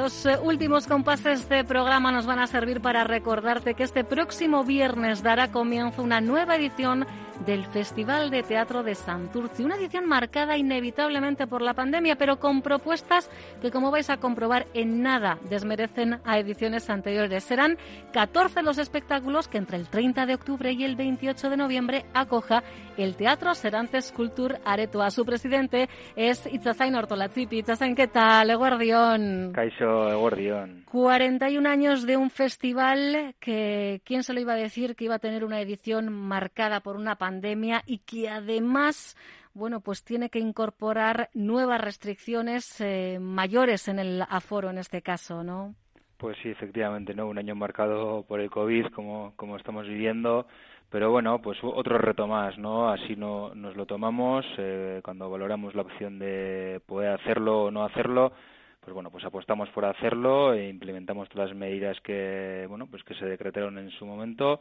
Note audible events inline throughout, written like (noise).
Los eh, últimos compases de programa nos van a servir para recordarte que este próximo viernes dará comienzo una nueva edición del Festival de Teatro de Santurci. Una edición marcada inevitablemente por la pandemia, pero con propuestas que, como vais a comprobar, en nada desmerecen a ediciones anteriores. Serán 14 los espectáculos que entre el 30 de octubre y el 28 de noviembre acoja el Teatro Serantes Cultur Aretoa. Su presidente es Itzazain Ortolazzipi. Itzazain, ¿qué tal? Eguardión. Caixo, Eguardión. 41 años de un festival que, ¿quién se lo iba a decir que iba a tener una edición marcada por una pandemia? Pandemia y que además bueno, pues tiene que incorporar nuevas restricciones eh, mayores en el aforo en este caso, ¿no? Pues sí, efectivamente, ¿no? Un año marcado por el COVID, como, como estamos viviendo, pero bueno, pues otro reto más, ¿no? Así no, nos lo tomamos eh, cuando valoramos la opción de poder hacerlo o no hacerlo, pues bueno, pues apostamos por hacerlo e implementamos todas las medidas que, bueno, pues que se decretaron en su momento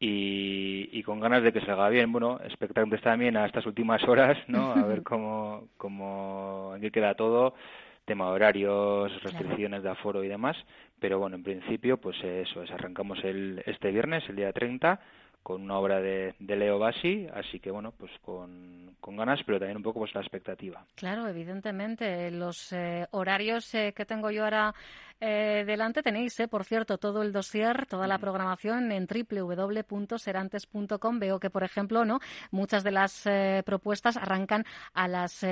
y, con ganas de que se haga bien. Bueno, expectantes también a estas últimas horas, ¿no? A ver (laughs) cómo, cómo, en qué queda todo, tema de horarios, restricciones de aforo y demás. Pero bueno, en principio, pues eso es, arrancamos el, este viernes, el día 30, con una obra de, de Leo Bassi, así que bueno, pues con, con, ganas, pero también un poco pues la expectativa. Claro, evidentemente, los eh, horarios eh, que tengo yo ahora eh, delante tenéis, eh, por cierto, todo el dossier, toda la programación en www.serantes.com. Veo que, por ejemplo, no muchas de las eh, propuestas arrancan a las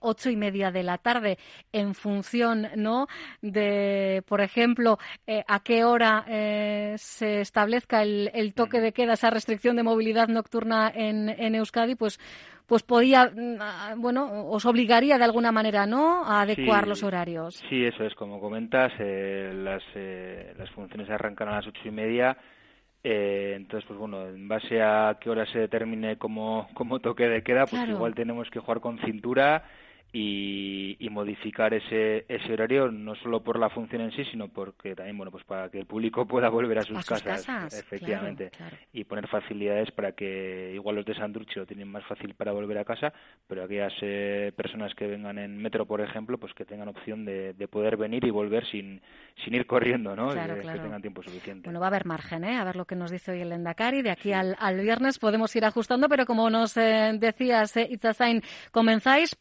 ocho y media de la tarde. En función no de, por ejemplo, a qué hora se establezca el, el, toque de queda, esa restricción de movilidad nocturna en, en Euskadi, pues pues podía, mm, bueno, os obligaría de alguna manera, ¿no?, a adecuar los horarios. Sí, eso es, como comentas, eh, las, eh, las funciones arrancan a las ocho y media. Eh, entonces, pues bueno, en base a qué hora se determine como, como toque de queda, pues igual tenemos que jugar con cintura y, y, modificar ese, ese horario no solo por la función en sí, sino porque también, bueno, pues para que el público (laughs) pueda volver a sus, casas, efectivamente, y poner facilidades para que igual los de Santurce lo tienen más fácil para volver a casa, pero aquellas eh, personas que vengan en metro, por ejemplo, pues que tengan opción de, de poder venir y volver sin, sin ir corriendo, ¿no? Claro, que tengan tiempo suficiente. Bueno, va a haber margen, ¿eh? A ver lo que nos dice hoy el Endacari. De aquí al, al, viernes podemos ir ajustando, pero como nos eh, decías, eh, Itzazain, comenzáis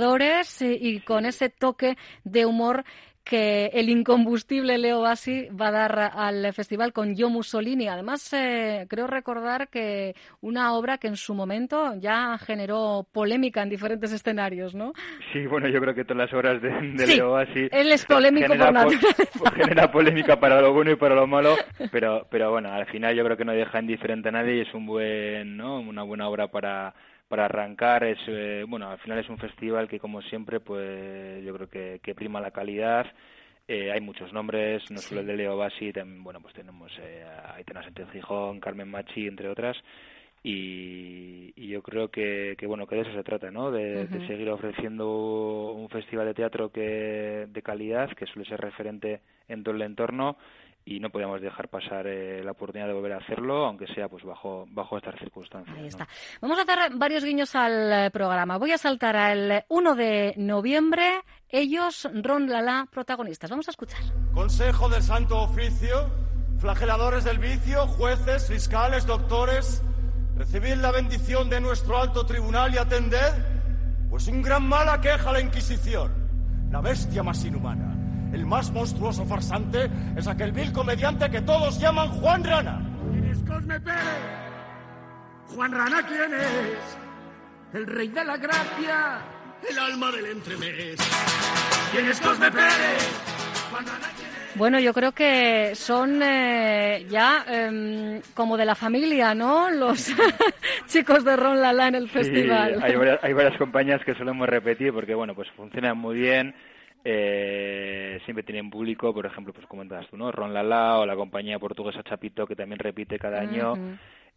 provocador y con ese toque de humor que el incombustible Leo Bassi va a dar al festival con Yo Mussolini. Además, eh, creo recordar que una obra que en su momento ya generó polémica en diferentes escenarios, ¿no? Sí, bueno, yo creo que todas las obras de, Leo Bassi... Él es polémico por naturaleza. (laughs) genera polémica para lo bueno y para lo malo, pero, pero bueno, al final yo creo que no deja indiferente a nadie y es un buen, ¿no? una buena obra para para arrancar es eh, bueno al final es un festival que como siempre pues yo creo que, que prima la calidad. Eh, hay muchos nombres no solo el de Leo Bassi también bueno pues tenemos eh, a Aitana Sánchez Gijón Carmen Machi entre otras. Y, y, yo creo que, que, bueno que de eso se trata no de, de, seguir ofreciendo un festival de teatro que de calidad que suele ser referente en todo el entorno y no podíamos dejar pasar eh, la oportunidad de volver a hacerlo, aunque sea pues bajo bajo estas circunstancias. Ahí está. Vamos a hacer varios guiños al eh, programa. Voy a saltar al 1 de noviembre. Ellos, Ron Lala, protagonistas. Vamos a escuchar. Consejo del Santo Oficio, flageladores del vicio, jueces, fiscales, doctores, recibid la bendición de nuestro alto tribunal y atended, pues un gran mal aqueja la Inquisición, la bestia más inhumana el más monstruoso farsante es aquel vil comediante que todos llaman Juan Rana. ¿Quién es Cosme Pérez? ¿Juan Rana quién es? El rey de la gracia, el alma del entremés. ¿Quién es Cosme Pérez? ¿Juan Rana quién es? Bueno, yo creo que son eh, ya em, como de la familia, ¿no? Los (laughs) chicos de Ron Lala en el festival. Hay varias, (laughs) hay varias compañías que solemos repetir porque, bueno, pues funcionan muy bien. Eh, siempre tienen público, por ejemplo, pues comentas tú, ¿no? Ron Lala o la compañía portuguesa Chapito que también repite cada año.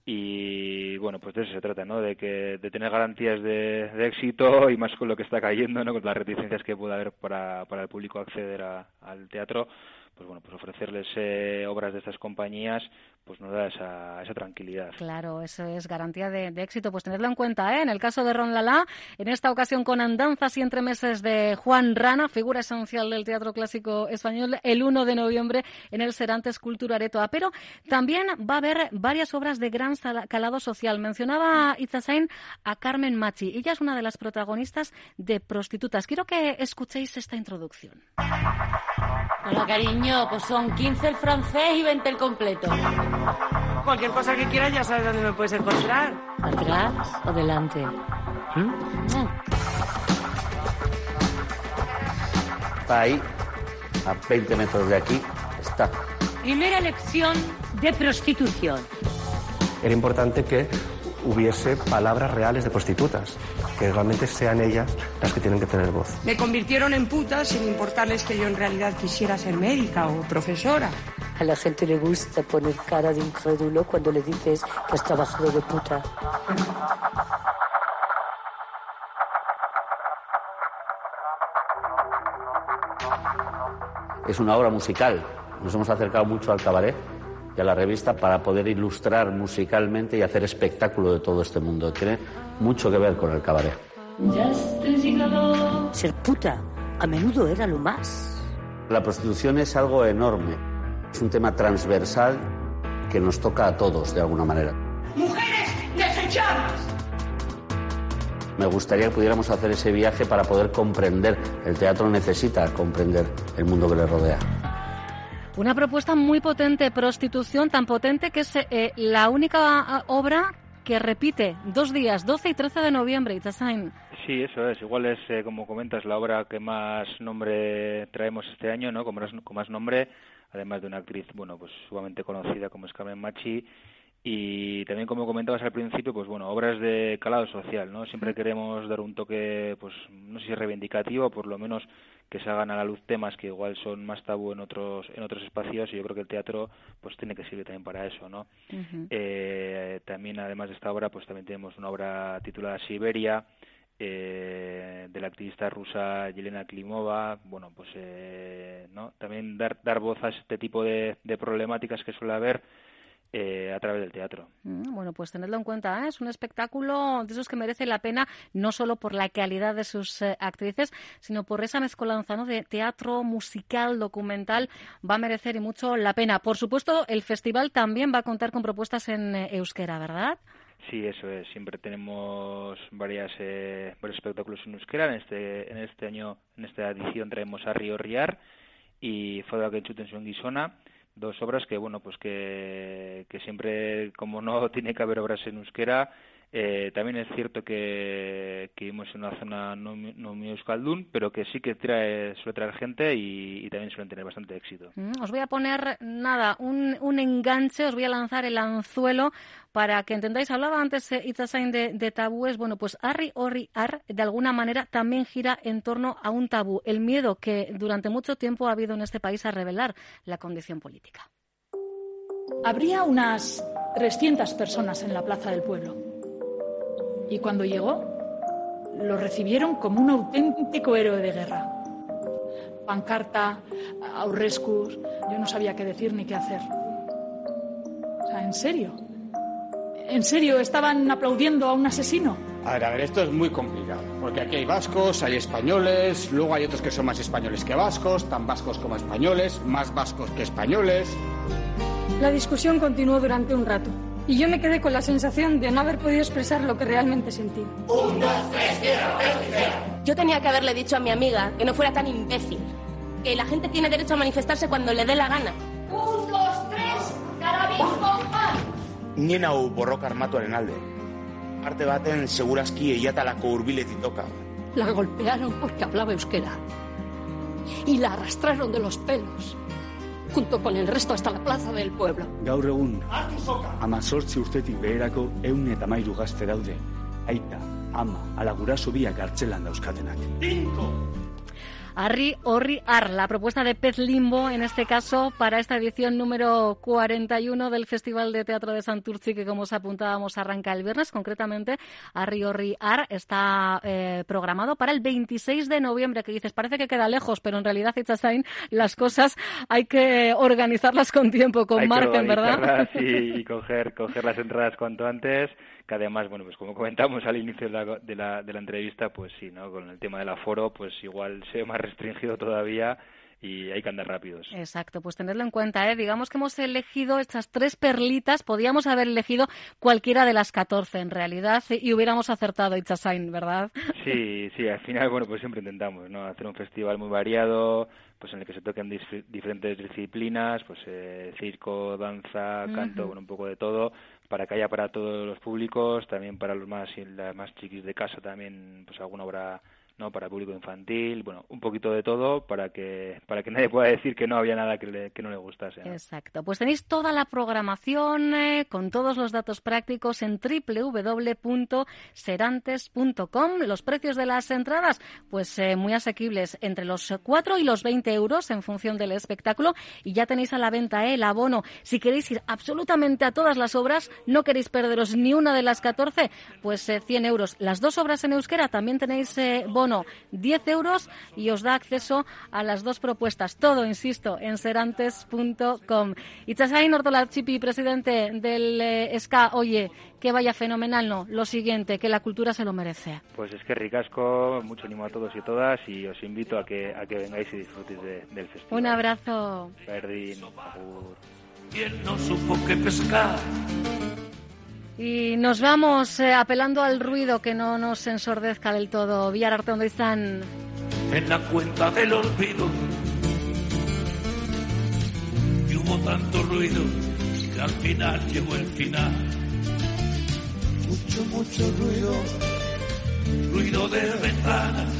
Y bueno pues de eso se trata no de que de tener garantías de, éxito y más con lo que está cayendo no con las reticencias que pueda haber para, para el público acceder al teatro. Pues bueno, pues ofrecerles eh, obras de estas compañías pues nos da esa, esa tranquilidad. Claro, eso es garantía de, éxito. Pues tenedlo en cuenta, ¿eh? En el caso de Ron Lala, en esta ocasión con Andanzas y Entremeses de Juan Rana, figura esencial del teatro clásico español, el 1 de noviembre en el Serantes Cultura Aretoa. Pero también va a haber varias obras de gran calado social. Mencionaba Itzasain a Carmen Machi. Ella es una de las protagonistas de Prostitutas. Quiero que escuchéis esta introducción. Hola, cariño. Pues son 15 el francés y 20 el completo. Cualquier cosa que quieras ya sabes dónde me puedes encontrar. ¿Atrás o delante? ¿Mm? Está ahí, a 20 metros de aquí, está. Primera lección de prostitución. Era importante que hubiese palabras reales de prostitutas, que realmente sean ellas las que tienen que tener voz. Me convirtieron en puta sin importarles que yo en realidad quisiera ser médica o profesora. A la gente le gusta poner cara de incrédulo cuando le dices que has trabajado de puta. Es una obra musical. Nos hemos acercado mucho al cabaret y a la revista para poder ilustrar musicalmente y hacer espectáculo de todo este mundo. Tiene mucho que ver con el cabaret. Ser puta a menudo era lo más. La prostitución es algo enorme. Es un tema transversal que nos toca a todos de alguna manera. ¡Mujeres desechadas! Me gustaría que pudiéramos hacer ese viaje para poder comprender. El teatro necesita comprender el mundo que le rodea. Una propuesta muy potente, prostitución tan potente que es eh, la única obra que repite dos días, 12 y 13 de noviembre, Itasain. Sí, eso es. Igual es, eh, como comentas, la obra que más nombre traemos este año, ¿no? Con más, con más nombre, además de una actriz, bueno, pues sumamente conocida como es Carmen Machi. Y también como comentabas al principio pues bueno obras de calado social no siempre queremos dar un toque pues no sé si reivindicativo por lo menos que se hagan a la luz temas que igual son más tabú en otros en otros espacios y yo creo que el teatro pues tiene que servir también para eso no eh, también además de esta obra pues también tenemos una obra titulada Siberia eh, de la activista rusa Yelena Klimova, bueno, pues eh, ¿no? también dar, dar voz a este tipo de, problemáticas que suele haber eh, a través del teatro. Mm, bueno, pues tenedlo en cuenta, ¿eh? es un espectáculo de esos que merece la pena, no solo por la calidad de sus eh, actrices, sino por esa mezcolanza ¿no? de teatro, musical, documental, va a merecer y mucho la pena. Por supuesto, el festival también va a contar con propuestas en euskera, ¿verdad? Sí, eso es. Siempre tenemos varias, varios espectáculos en euskera. En este, en este año, en esta edición, traemos a Río Riar y Foda Kenchuten Guisona dos obras que bueno pues que, que siempre como no (laughs) tiene que haber obras en euskera eh, también es cierto que, que vivimos en una zona no, no muy euskaldun, pero que sí que trae, suele traer gente y, también suelen tener bastante éxito. Mm, os voy a poner, nada, un, un enganche, os voy a lanzar el anzuelo para que entendáis. Hablaba antes eh, Itzasain de, de, tabúes. Bueno, pues Arri Orri Ar, de alguna manera, también gira en torno a un tabú, el miedo que durante mucho tiempo ha habido en este país a revelar la condición política. Habría unas 300 personas en la plaza del pueblo y cuando llegó lo recibieron como un auténtico héroe de guerra. Pancarta, aurrescus, yo no sabía qué decir ni qué hacer. O sea, ¿en serio? ¿En serio estaban aplaudiendo a un asesino? A ver, a ver, esto es muy complicado, porque aquí hay vascos, hay españoles, luego hay otros que son más españoles que vascos, tan vascos como españoles, más vascos que españoles. La discusión continuó durante un rato y yo me quedé con la sensación de no haber podido expresar lo que realmente sentí. Un, dos, tres, Yo tenía que haberle dicho a mi amiga que no fuera tan imbécil, que la gente tiene derecho a manifestarse cuando le dé la gana. Un, dos, tres, carabisco, pan. Nien hau borroka armatuaren alde. Arte baten segurazki eiatalako urbiletik toca. La golpearon porque hablaba euskera y la arrastraron de los pelos junto con el resto hasta la plaza del pueblo. Gaur egun, amazortzi urtetik beherako eun eta mairu gazte daude. Aita, ama, ala guraso biak kartzelan dauzkatenak. Arri Orri Ar, la propuesta de Pez Limbo, en este caso, para esta edición número 41 del Festival de Teatro de Santurci, que como os apuntábamos arranca el viernes, concretamente Arri Orri Ar está eh, programado para el 26 de noviembre, que dices, parece que queda lejos, pero en realidad, Itzazain, las cosas hay que organizarlas con tiempo, con margen, ¿verdad? Sí, y (laughs) coger, coger las entradas cuanto antes que además, bueno, pues como comentamos al inicio de la, de la, de la entrevista, pues sí, ¿no? Con el tema del aforo, pues igual se ve más restringido todavía y hay que andar rápidos. Exacto, pues tenerlo en cuenta, ¿eh? Digamos que hemos elegido estas tres perlitas, podíamos haber elegido cualquiera de las 14 en realidad y hubiéramos acertado Itzasain, ¿verdad? Sí, sí, al final, bueno, pues siempre intentamos, ¿no? Hacer un festival muy variado, pues en el que se toquen diferentes disciplinas, pues eh, circo, danza, canto, bueno, un poco de todo, para que haya para todos los públicos, también para los más las más chiquis de casa también, pues alguna obra no para público infantil bueno un poquito de todo para que para que nadie pueda decir que no había nada que, le, que no le gustase exacto. Pues tenéis toda la programación eh, con todos los datos prácticos en www.serantes.com los precios de las entradas pues eh, muy asequibles entre los 4 y los 20 euros en función del espectáculo. Y ya tenéis a la venta eh, el abono. Si queréis ir absolutamente a todas las obras no queréis perderos ni una de las 14 pues 100 euros. Las dos obras en euskera también tenéis bono 10 euros y os da acceso a las dos propuestas. Todo, insisto, en serantes.com. Itzasain Ortolazchipi, presidente del eh, SCA, oye, que vaya fenomenal, no. Lo siguiente, que la cultura se lo merece. Pues es que ricasco, mucho ánimo a todos y todas y os invito a que, a que vengáis y disfrutéis del festival. Un abrazo. Perdín, no supo que pescar? Y nos vamos eh, apelando al ruido que no nos ensordezca del todo. Villar ¿dónde están? En la cuenta del olvido. Y hubo tanto ruido que al final llegó el final. Mucho, mucho ruido. Ruido de ventanas,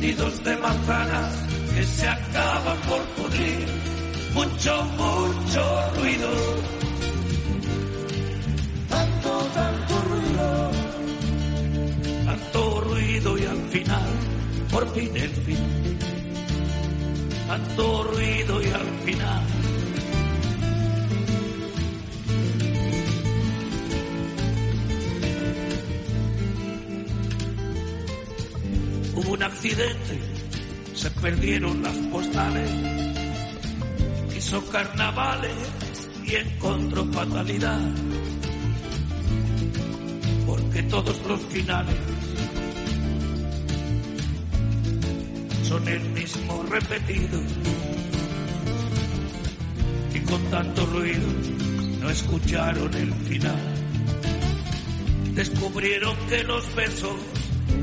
nidos de manzanas que se acaban por pudrir. Mucho, mucho ruido por fin el fin, tanto ruido y al final. Hubo un accidente, se perdieron las postales, hizo carnavales y encontró fatalidad. Porque todos los finales son el mismo repetido y con tanto ruido no escucharon el final. Descubrieron que los besos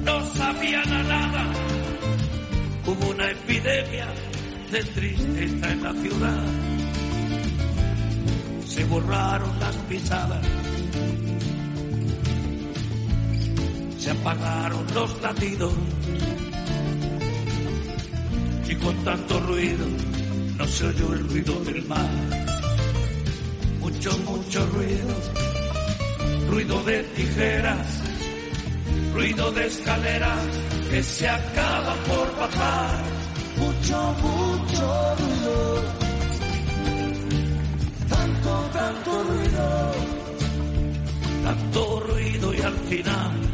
no sabían a nada. Hubo una epidemia de tristeza en la ciudad. Se borraron las pisadas se apagaron los latidos y con tanto ruido no se oyó el ruido del mar. Mucho, mucho ruido, ruido de tijeras, ruido de escaleras que se acaban por bajar. Mucho, mucho ruido, tanto, tanto ruido, tanto ruido y al final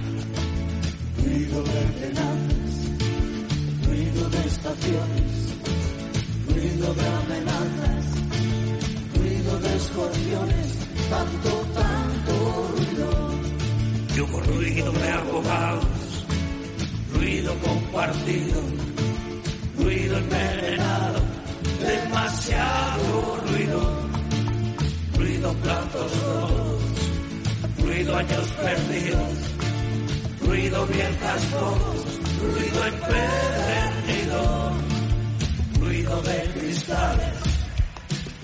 ruido de ordenanzas, ruido de ruido de amenazas, ruido de escorpiones, tanto, tanto ruido. Y hubo ruido de abogados, ruido compartido, ruido envenenado, demasiado ruido, ruido platos rotos, ruido años perdidos ruido viejas fotos, ruido ruido de cristales,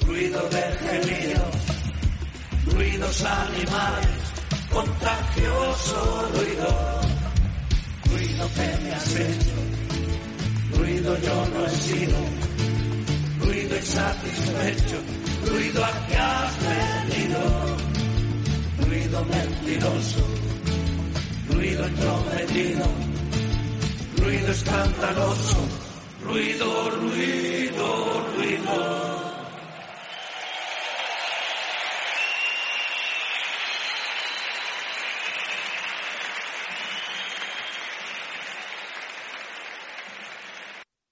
ruido de gemidos, ruidos animales, contagioso ruido, ruido que me has hecho, ruido yo no he sido, ruido insatisfecho, ruido a que has venido, ruido mentiroso, ruido entrometido, ruido escandaloso, ruido, ruido, ruido.